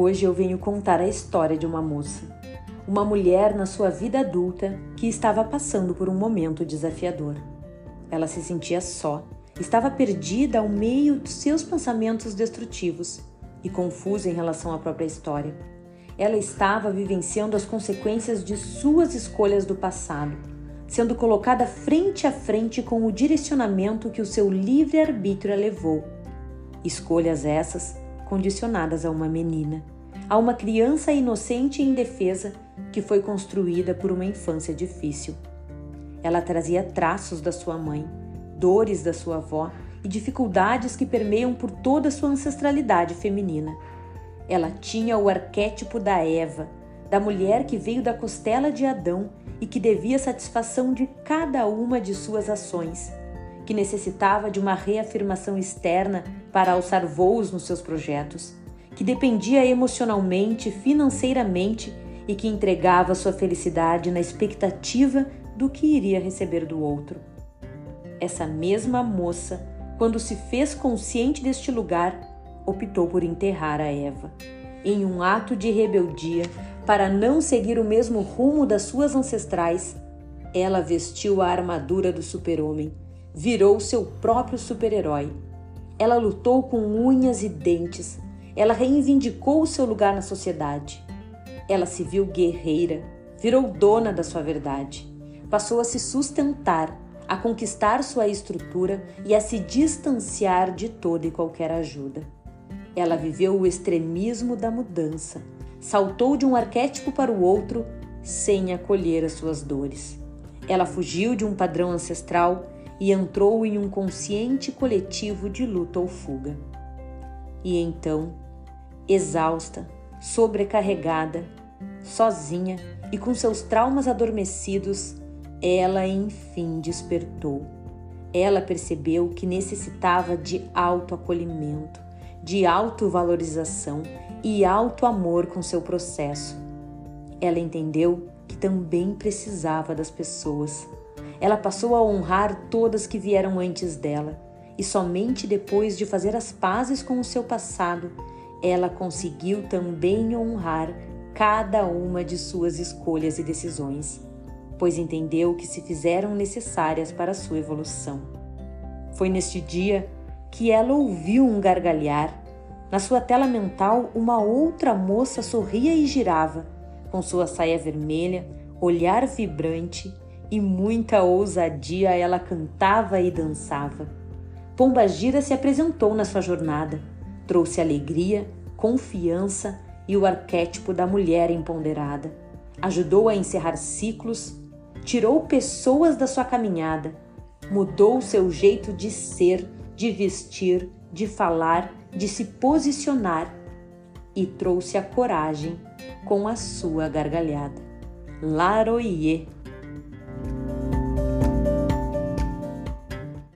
Hoje eu venho contar a história de uma moça, uma mulher na sua vida adulta que estava passando por um momento desafiador. Ela se sentia só, estava perdida ao meio dos seus pensamentos destrutivos e confusa em relação à própria história. Ela estava vivenciando as consequências de suas escolhas do passado, sendo colocada frente a frente com o direcionamento que o seu livre-arbítrio a levou. Escolhas essas condicionadas a uma menina, a uma criança inocente e indefesa que foi construída por uma infância difícil. Ela trazia traços da sua mãe, dores da sua avó e dificuldades que permeiam por toda a sua ancestralidade feminina. Ela tinha o arquétipo da Eva, da mulher que veio da costela de Adão e que devia satisfação de cada uma de suas ações que necessitava de uma reafirmação externa para alçar voos nos seus projetos, que dependia emocionalmente, financeiramente e que entregava sua felicidade na expectativa do que iria receber do outro. Essa mesma moça, quando se fez consciente deste lugar, optou por enterrar a Eva. Em um ato de rebeldia, para não seguir o mesmo rumo das suas ancestrais, ela vestiu a armadura do super-homem virou seu próprio super-herói. Ela lutou com unhas e dentes, ela reivindicou o seu lugar na sociedade. Ela se viu guerreira, virou dona da sua verdade. Passou a se sustentar, a conquistar sua estrutura e a se distanciar de toda e qualquer ajuda. Ela viveu o extremismo da mudança, saltou de um arquétipo para o outro sem acolher as suas dores. Ela fugiu de um padrão ancestral e entrou em um consciente coletivo de luta ou fuga. E então, exausta, sobrecarregada, sozinha e com seus traumas adormecidos, ela enfim despertou. Ela percebeu que necessitava de autoacolhimento, de autovalorização e auto-amor com seu processo. Ela entendeu que também precisava das pessoas ela passou a honrar todas que vieram antes dela, e somente depois de fazer as pazes com o seu passado, ela conseguiu também honrar cada uma de suas escolhas e decisões, pois entendeu que se fizeram necessárias para sua evolução. Foi neste dia que ela ouviu um gargalhar. Na sua tela mental, uma outra moça sorria e girava, com sua saia vermelha, olhar vibrante e muita ousadia ela cantava e dançava. Pomba Gira se apresentou na sua jornada, trouxe alegria, confiança e o arquétipo da mulher empoderada. Ajudou a encerrar ciclos, tirou pessoas da sua caminhada, mudou seu jeito de ser, de vestir, de falar, de se posicionar e trouxe a coragem com a sua gargalhada. Laroie